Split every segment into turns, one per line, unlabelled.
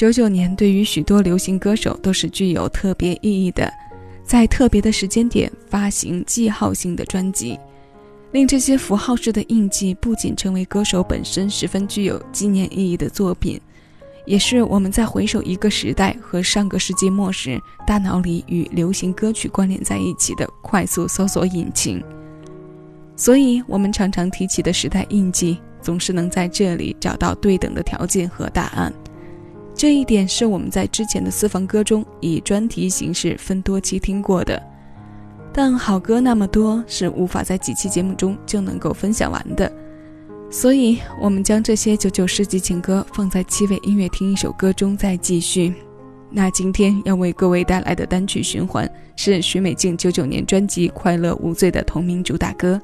九九年对于许多流行歌手都是具有特别意义的，在特别的时间点发行记号性的专辑，令这些符号式的印记不仅成为歌手本身十分具有纪念意义的作品，也是我们在回首一个时代和上个世纪末时，大脑里与流行歌曲关联在一起的快速搜索引擎。所以，我们常常提起的时代印记，总是能在这里找到对等的条件和答案。这一点是我们在之前的私房歌中以专题形式分多期听过的，但好歌那么多，是无法在几期节目中就能够分享完的，所以我们将这些九九世纪情歌放在七位音乐听一首歌中再继续。那今天要为各位带来的单曲循环是许美静九九年专辑《快乐无罪》的同名主打歌，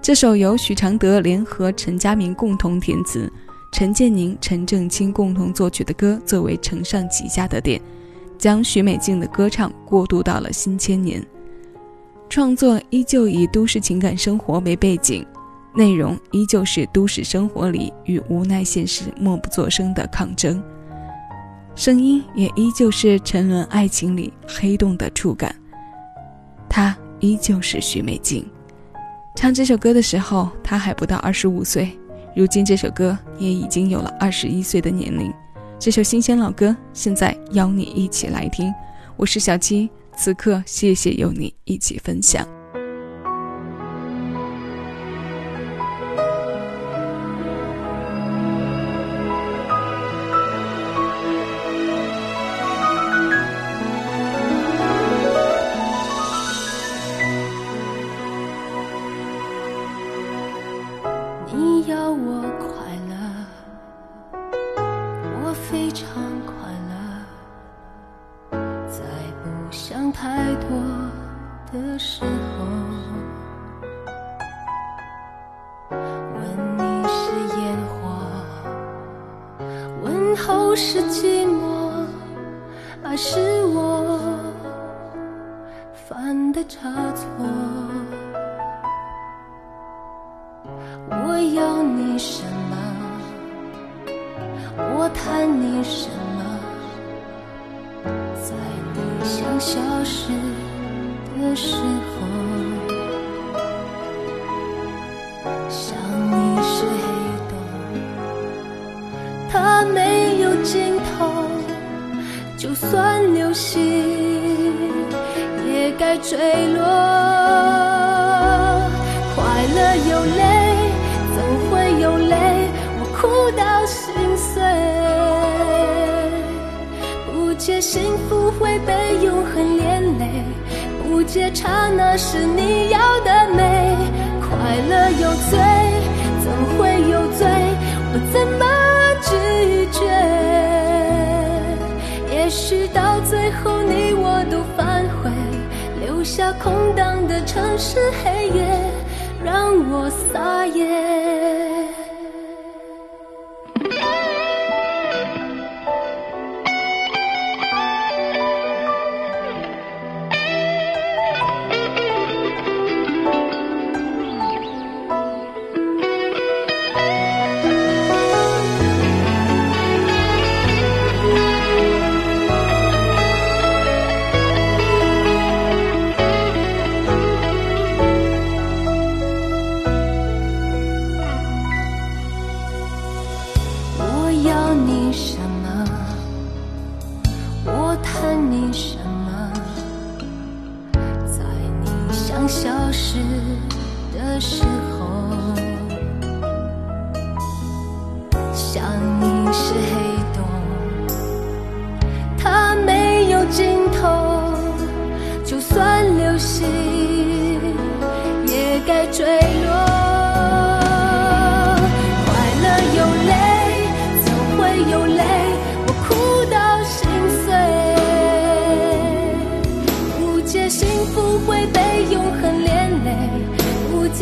这首由许常德联合陈佳明共同填词。陈建宁、陈正清共同作曲的歌，作为承上启下的点，将许美静的歌唱过渡到了新千年。创作依旧以都市情感生活为背景，内容依旧是都市生活里与无奈现实默不作声的抗争，声音也依旧是沉沦爱情里黑洞的触感。她依旧是许美静，唱这首歌的时候，她还不到二十五岁。如今这首歌也已经有了二十一岁的年龄，这首新鲜老歌现在邀你一起来听。我是小七，此刻谢谢有你一起分享。
你要我快乐我非常快乐在不想太多的时候问你是烟火问候是寂寞还是我犯的差错？什么？在你想消失。的时候，想你是黑洞，它没有尽头。就算流星也该坠落。快乐有泪，总会有泪，我哭到心幸福会被永恒连累。不解刹那是你要的美，快乐有罪，怎会有罪？我怎么拒绝？也许到最后你我都反悔，留下空荡的城市黑夜，让我撒野。坠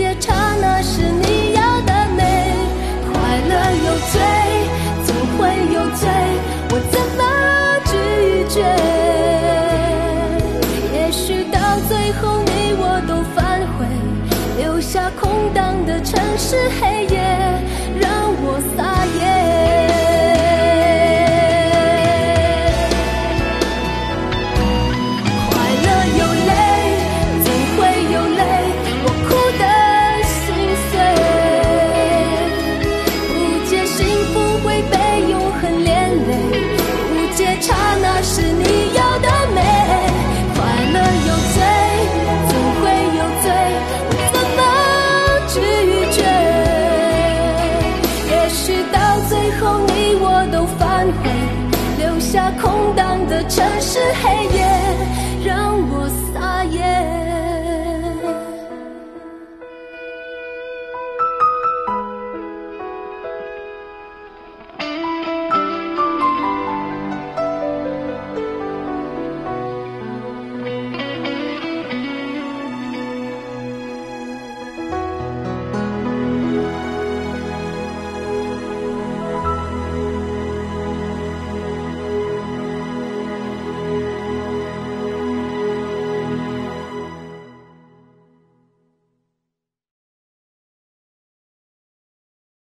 夜刹那是你要的美。快乐有罪，总会有罪，我怎么拒绝？也许到最后你我都反悔，留下空荡的城市黑夜，空荡的城市黑夜。